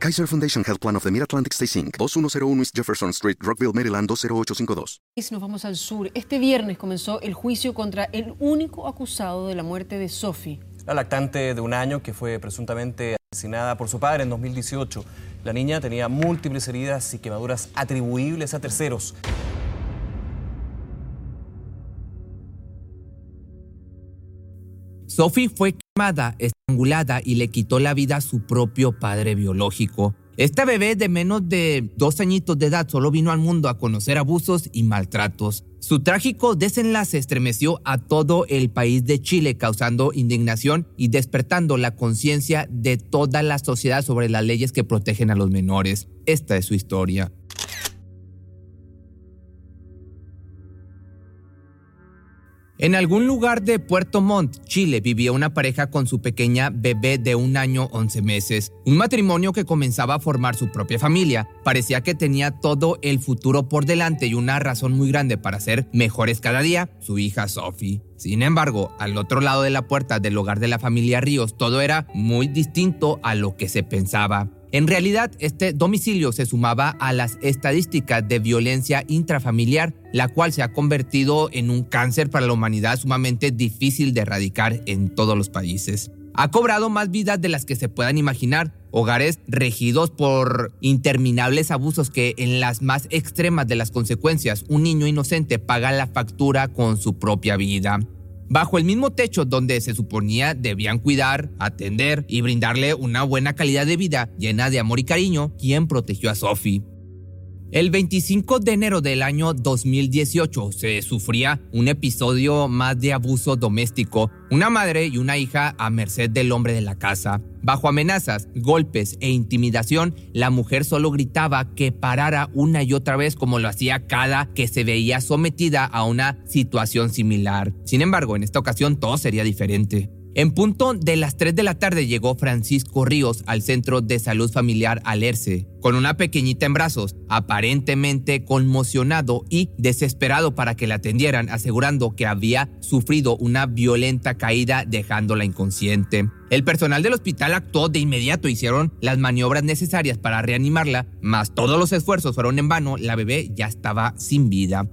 Kaiser Foundation Health Plan of the Mid-Atlantic Stay Inc. 2101 East Jefferson Street, Rockville, Maryland 20852. Nos vamos al sur. Este viernes comenzó el juicio contra el único acusado de la muerte de Sophie. La lactante de un año que fue presuntamente asesinada por su padre en 2018. La niña tenía múltiples heridas y quemaduras atribuibles a terceros. Sophie fue quemada, estrangulada y le quitó la vida a su propio padre biológico. Esta bebé de menos de dos añitos de edad solo vino al mundo a conocer abusos y maltratos. Su trágico desenlace estremeció a todo el país de Chile, causando indignación y despertando la conciencia de toda la sociedad sobre las leyes que protegen a los menores. Esta es su historia. En algún lugar de Puerto Montt, Chile, vivía una pareja con su pequeña bebé de un año 11 meses. Un matrimonio que comenzaba a formar su propia familia. Parecía que tenía todo el futuro por delante y una razón muy grande para ser mejores cada día, su hija Sophie. Sin embargo, al otro lado de la puerta del hogar de la familia Ríos, todo era muy distinto a lo que se pensaba. En realidad, este domicilio se sumaba a las estadísticas de violencia intrafamiliar, la cual se ha convertido en un cáncer para la humanidad sumamente difícil de erradicar en todos los países. Ha cobrado más vidas de las que se puedan imaginar, hogares regidos por interminables abusos que en las más extremas de las consecuencias un niño inocente paga la factura con su propia vida bajo el mismo techo donde se suponía debían cuidar, atender y brindarle una buena calidad de vida llena de amor y cariño, quien protegió a Sophie. El 25 de enero del año 2018 se sufría un episodio más de abuso doméstico, una madre y una hija a merced del hombre de la casa. Bajo amenazas, golpes e intimidación, la mujer solo gritaba que parara una y otra vez como lo hacía cada que se veía sometida a una situación similar. Sin embargo, en esta ocasión todo sería diferente. En punto de las 3 de la tarde llegó Francisco Ríos al Centro de Salud Familiar Alerce, con una pequeñita en brazos, aparentemente conmocionado y desesperado para que la atendieran, asegurando que había sufrido una violenta caída dejándola inconsciente. El personal del hospital actuó de inmediato, hicieron las maniobras necesarias para reanimarla, mas todos los esfuerzos fueron en vano, la bebé ya estaba sin vida.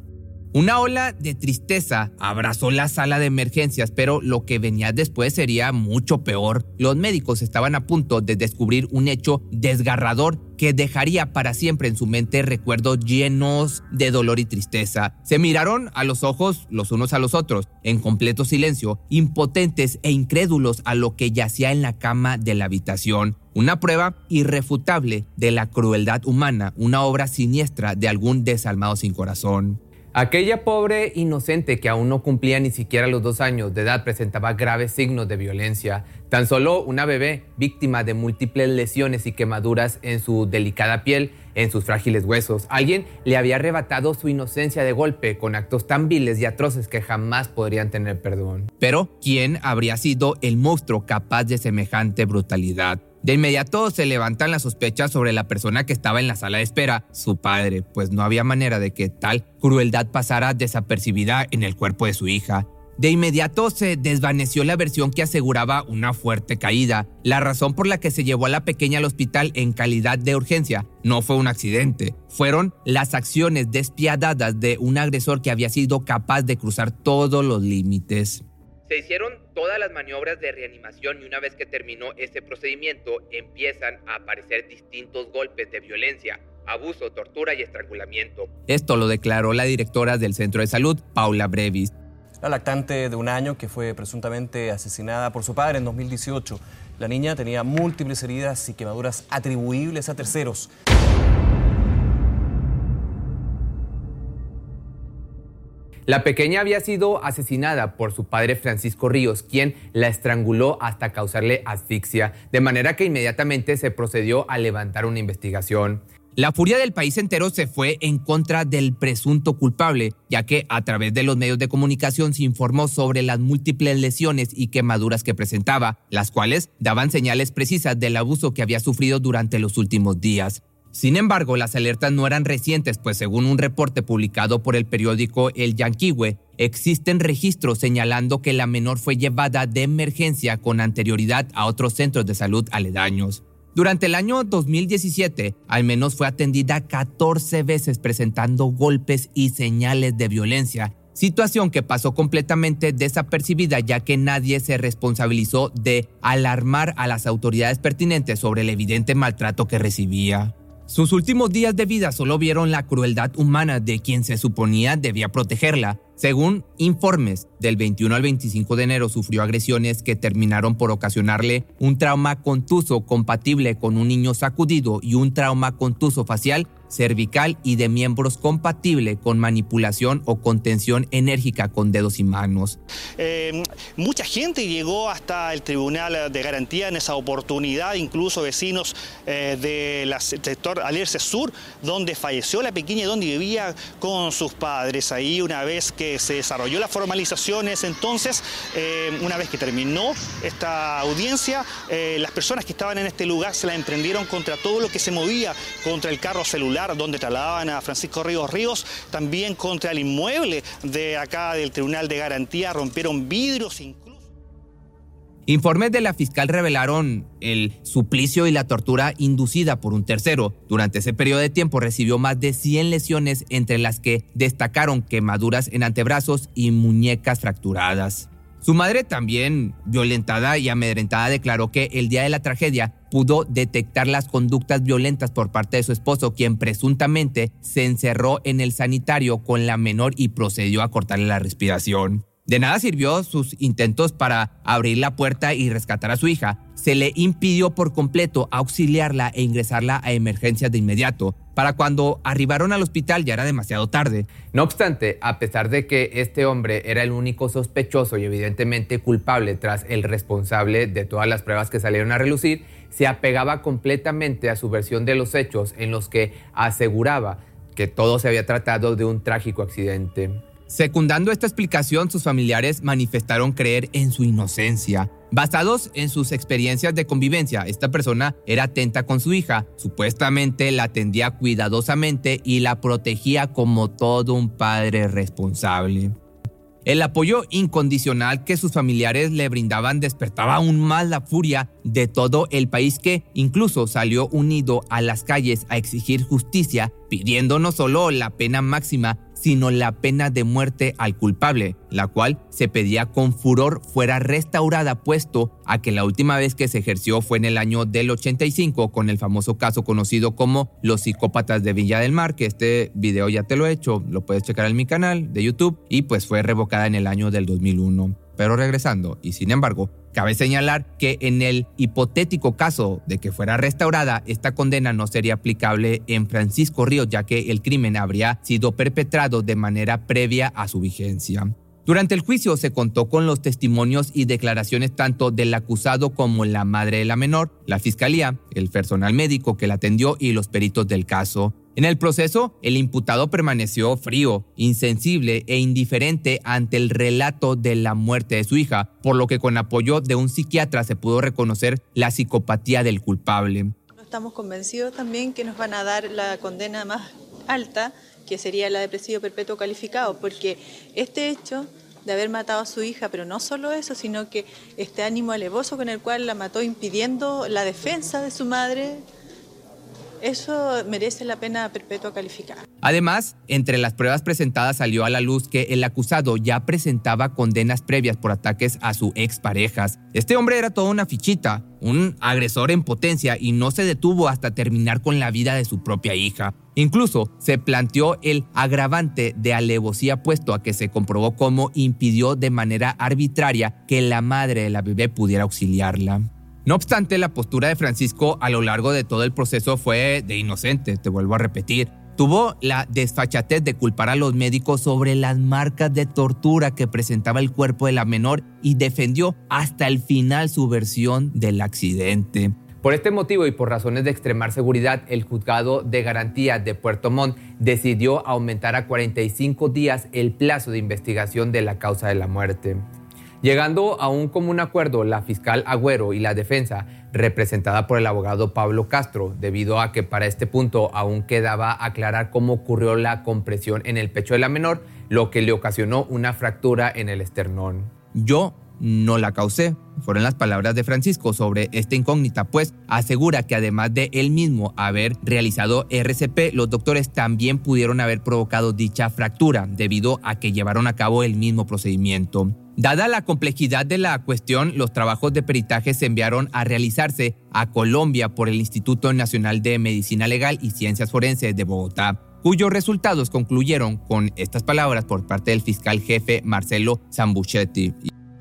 Una ola de tristeza abrazó la sala de emergencias, pero lo que venía después sería mucho peor. Los médicos estaban a punto de descubrir un hecho desgarrador que dejaría para siempre en su mente recuerdos llenos de dolor y tristeza. Se miraron a los ojos los unos a los otros, en completo silencio, impotentes e incrédulos a lo que yacía en la cama de la habitación. Una prueba irrefutable de la crueldad humana, una obra siniestra de algún desalmado sin corazón. Aquella pobre inocente que aún no cumplía ni siquiera los dos años de edad presentaba graves signos de violencia. Tan solo una bebé víctima de múltiples lesiones y quemaduras en su delicada piel, en sus frágiles huesos. Alguien le había arrebatado su inocencia de golpe con actos tan viles y atroces que jamás podrían tener perdón. Pero, ¿quién habría sido el monstruo capaz de semejante brutalidad? De inmediato se levantan las sospechas sobre la persona que estaba en la sala de espera, su padre, pues no había manera de que tal crueldad pasara desapercibida en el cuerpo de su hija. De inmediato se desvaneció la versión que aseguraba una fuerte caída. La razón por la que se llevó a la pequeña al hospital en calidad de urgencia no fue un accidente, fueron las acciones despiadadas de un agresor que había sido capaz de cruzar todos los límites. Se hicieron todas las maniobras de reanimación y una vez que terminó ese procedimiento empiezan a aparecer distintos golpes de violencia, abuso, tortura y estrangulamiento. Esto lo declaró la directora del centro de salud, Paula Brevis. La lactante de un año que fue presuntamente asesinada por su padre en 2018. La niña tenía múltiples heridas y quemaduras atribuibles a terceros. La pequeña había sido asesinada por su padre Francisco Ríos, quien la estranguló hasta causarle asfixia, de manera que inmediatamente se procedió a levantar una investigación. La furia del país entero se fue en contra del presunto culpable, ya que a través de los medios de comunicación se informó sobre las múltiples lesiones y quemaduras que presentaba, las cuales daban señales precisas del abuso que había sufrido durante los últimos días. Sin embargo, las alertas no eran recientes, pues según un reporte publicado por el periódico El Yanquiwe, existen registros señalando que la menor fue llevada de emergencia con anterioridad a otros centros de salud aledaños. Durante el año 2017, al menos fue atendida 14 veces presentando golpes y señales de violencia, situación que pasó completamente desapercibida ya que nadie se responsabilizó de alarmar a las autoridades pertinentes sobre el evidente maltrato que recibía. Sus últimos días de vida solo vieron la crueldad humana de quien se suponía debía protegerla. Según informes, del 21 al 25 de enero sufrió agresiones que terminaron por ocasionarle un trauma contuso compatible con un niño sacudido y un trauma contuso facial cervical y de miembros compatible con manipulación o contención enérgica con dedos y manos. Eh, mucha gente llegó hasta el Tribunal de Garantía en esa oportunidad, incluso vecinos eh, del sector Alerce Sur, donde falleció la pequeña y donde vivía con sus padres. Ahí una vez que se desarrolló las formalizaciones, entonces, eh, una vez que terminó esta audiencia, las personas que estaban en este lugar se la emprendieron contra todo lo que se movía, contra el carro celular donde trasladaban a Francisco Ríos Ríos, también contra el inmueble de acá del Tribunal de Garantía, rompieron vidrios incluso. Informes de la fiscal revelaron el suplicio y la tortura inducida por un tercero. Durante ese periodo de tiempo recibió más de 100 lesiones, entre las que destacaron quemaduras en antebrazos y muñecas fracturadas. Su madre también, violentada y amedrentada, declaró que el día de la tragedia pudo detectar las conductas violentas por parte de su esposo, quien presuntamente se encerró en el sanitario con la menor y procedió a cortarle la respiración. De nada sirvió sus intentos para abrir la puerta y rescatar a su hija. Se le impidió por completo auxiliarla e ingresarla a emergencias de inmediato. Para cuando arribaron al hospital ya era demasiado tarde. No obstante, a pesar de que este hombre era el único sospechoso y evidentemente culpable tras el responsable de todas las pruebas que salieron a relucir, se apegaba completamente a su versión de los hechos en los que aseguraba que todo se había tratado de un trágico accidente. Secundando esta explicación, sus familiares manifestaron creer en su inocencia. Basados en sus experiencias de convivencia, esta persona era atenta con su hija, supuestamente la atendía cuidadosamente y la protegía como todo un padre responsable. El apoyo incondicional que sus familiares le brindaban despertaba aún más la furia de todo el país que incluso salió unido a las calles a exigir justicia, pidiendo no solo la pena máxima, sino la pena de muerte al culpable, la cual se pedía con furor fuera restaurada puesto a que la última vez que se ejerció fue en el año del 85 con el famoso caso conocido como los psicópatas de Villa del Mar, que este video ya te lo he hecho, lo puedes checar en mi canal de YouTube y pues fue revocada en el año del 2001. Pero regresando, y sin embargo, Cabe señalar que en el hipotético caso de que fuera restaurada, esta condena no sería aplicable en Francisco Ríos, ya que el crimen habría sido perpetrado de manera previa a su vigencia. Durante el juicio se contó con los testimonios y declaraciones tanto del acusado como la madre de la menor, la fiscalía, el personal médico que la atendió y los peritos del caso. En el proceso, el imputado permaneció frío, insensible e indiferente ante el relato de la muerte de su hija, por lo que con apoyo de un psiquiatra se pudo reconocer la psicopatía del culpable. Estamos convencidos también que nos van a dar la condena más alta, que sería la de presidio perpetuo calificado, porque este hecho de haber matado a su hija, pero no solo eso, sino que este ánimo alevoso con el cual la mató impidiendo la defensa de su madre, eso merece la pena perpetua calificada. Además, entre las pruebas presentadas salió a la luz que el acusado ya presentaba condenas previas por ataques a sus exparejas. Este hombre era toda una fichita, un agresor en potencia y no se detuvo hasta terminar con la vida de su propia hija. Incluso se planteó el agravante de alevosía puesto a que se comprobó cómo impidió de manera arbitraria que la madre de la bebé pudiera auxiliarla. No obstante, la postura de Francisco a lo largo de todo el proceso fue de inocente, te vuelvo a repetir. Tuvo la desfachatez de culpar a los médicos sobre las marcas de tortura que presentaba el cuerpo de la menor y defendió hasta el final su versión del accidente. Por este motivo y por razones de extremar seguridad, el juzgado de garantía de Puerto Montt decidió aumentar a 45 días el plazo de investigación de la causa de la muerte. Llegando a un común acuerdo, la fiscal Agüero y la defensa, representada por el abogado Pablo Castro, debido a que para este punto aún quedaba aclarar cómo ocurrió la compresión en el pecho de la menor, lo que le ocasionó una fractura en el esternón. Yo no la causé, fueron las palabras de Francisco sobre esta incógnita, pues asegura que además de él mismo haber realizado RCP, los doctores también pudieron haber provocado dicha fractura debido a que llevaron a cabo el mismo procedimiento. Dada la complejidad de la cuestión, los trabajos de peritaje se enviaron a realizarse a Colombia por el Instituto Nacional de Medicina Legal y Ciencias Forenses de Bogotá, cuyos resultados concluyeron con estas palabras por parte del fiscal jefe Marcelo Zambuchetti.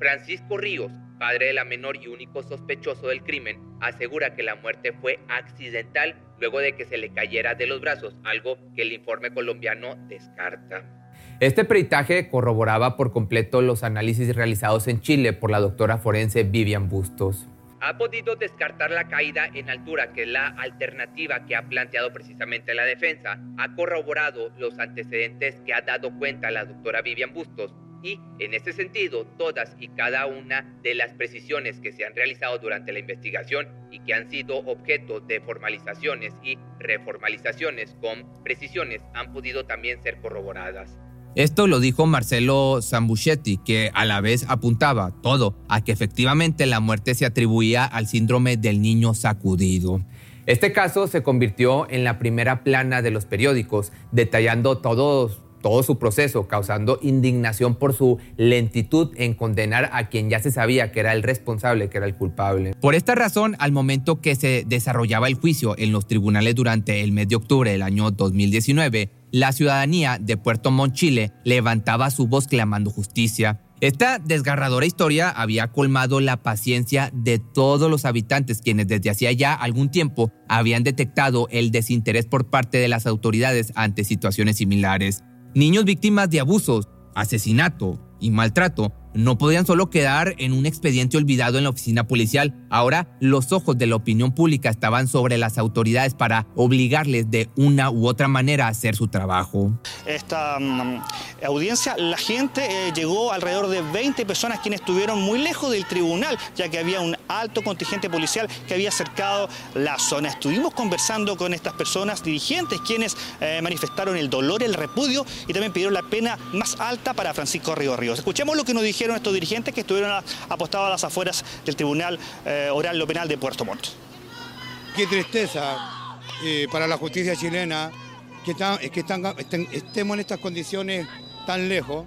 Francisco Ríos, padre de la menor y único sospechoso del crimen, asegura que la muerte fue accidental luego de que se le cayera de los brazos, algo que el informe colombiano descarta. Este peritaje corroboraba por completo los análisis realizados en Chile por la doctora forense Vivian Bustos. Ha podido descartar la caída en altura, que es la alternativa que ha planteado precisamente la defensa. Ha corroborado los antecedentes que ha dado cuenta la doctora Vivian Bustos y, en ese sentido, todas y cada una de las precisiones que se han realizado durante la investigación y que han sido objeto de formalizaciones y reformalizaciones con precisiones han podido también ser corroboradas. Esto lo dijo Marcelo Zambuchetti, que a la vez apuntaba todo a que efectivamente la muerte se atribuía al síndrome del niño sacudido. Este caso se convirtió en la primera plana de los periódicos, detallando todos todo su proceso, causando indignación por su lentitud en condenar a quien ya se sabía que era el responsable, que era el culpable. Por esta razón, al momento que se desarrollaba el juicio en los tribunales durante el mes de octubre del año 2019, la ciudadanía de Puerto Montt, Chile, levantaba su voz clamando justicia. Esta desgarradora historia había colmado la paciencia de todos los habitantes quienes desde hacía ya algún tiempo habían detectado el desinterés por parte de las autoridades ante situaciones similares. Niños víctimas de abusos, asesinato y maltrato no podían solo quedar en un expediente olvidado en la oficina policial. Ahora los ojos de la opinión pública estaban sobre las autoridades para obligarles de una u otra manera a hacer su trabajo. Esta mm, audiencia, la gente eh, llegó alrededor de 20 personas quienes estuvieron muy lejos del tribunal, ya que había un alto contingente policial que había cercado la zona. Estuvimos conversando con estas personas, dirigentes, quienes eh, manifestaron el dolor, el repudio y también pidieron la pena más alta para Francisco Río Ríos. Escuchemos lo que nos dijeron estos dirigentes que estuvieron apostados a las afueras del Tribunal eh, Oral Lo Penal de Puerto Montt. Qué tristeza eh, para la justicia chilena que, que estemos en estas condiciones tan lejos.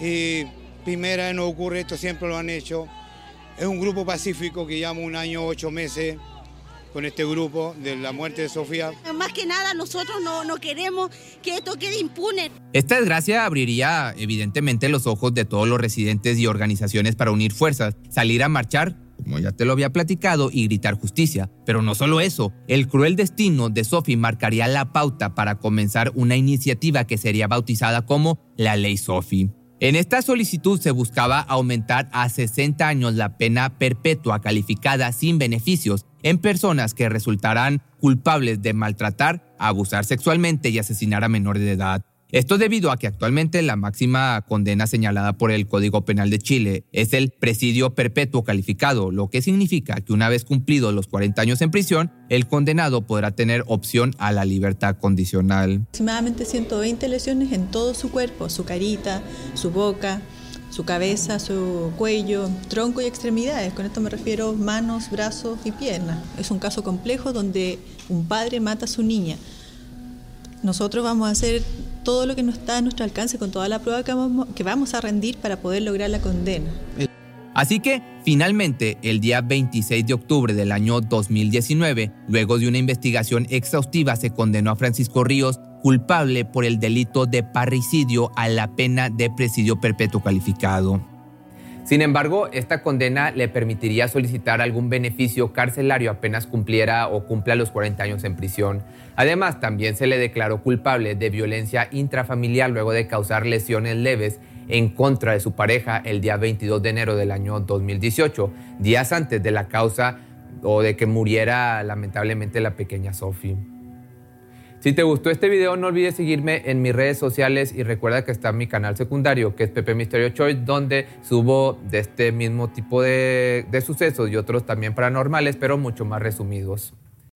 Y primera no ocurre esto, siempre lo han hecho. Es un grupo pacífico que lleva un año, ocho meses con este grupo de la muerte de Sofía. Más que nada nosotros no, no queremos que esto quede impune. Esta desgracia abriría evidentemente los ojos de todos los residentes y organizaciones para unir fuerzas, salir a marchar como ya te lo había platicado, y gritar justicia. Pero no solo eso, el cruel destino de Sophie marcaría la pauta para comenzar una iniciativa que sería bautizada como la Ley Sophie. En esta solicitud se buscaba aumentar a 60 años la pena perpetua calificada sin beneficios en personas que resultarán culpables de maltratar, abusar sexualmente y asesinar a menores de edad. Esto debido a que actualmente la máxima condena señalada por el Código Penal de Chile es el presidio perpetuo calificado, lo que significa que una vez cumplidos los 40 años en prisión, el condenado podrá tener opción a la libertad condicional. Aproximadamente 120 lesiones en todo su cuerpo, su carita, su boca, su cabeza, su cuello, tronco y extremidades. Con esto me refiero manos, brazos y piernas. Es un caso complejo donde un padre mata a su niña. Nosotros vamos a hacer todo lo que nos está a nuestro alcance con toda la prueba que vamos, que vamos a rendir para poder lograr la condena. Así que, finalmente, el día 26 de octubre del año 2019, luego de una investigación exhaustiva, se condenó a Francisco Ríos culpable por el delito de parricidio a la pena de presidio perpetuo calificado. Sin embargo, esta condena le permitiría solicitar algún beneficio carcelario apenas cumpliera o cumpla los 40 años en prisión. Además, también se le declaró culpable de violencia intrafamiliar luego de causar lesiones leves en contra de su pareja el día 22 de enero del año 2018, días antes de la causa o de que muriera lamentablemente la pequeña Sophie. Si te gustó este video, no olvides seguirme en mis redes sociales y recuerda que está mi canal secundario, que es Pepe Misterio Choice, donde subo de este mismo tipo de, de sucesos y otros también paranormales, pero mucho más resumidos.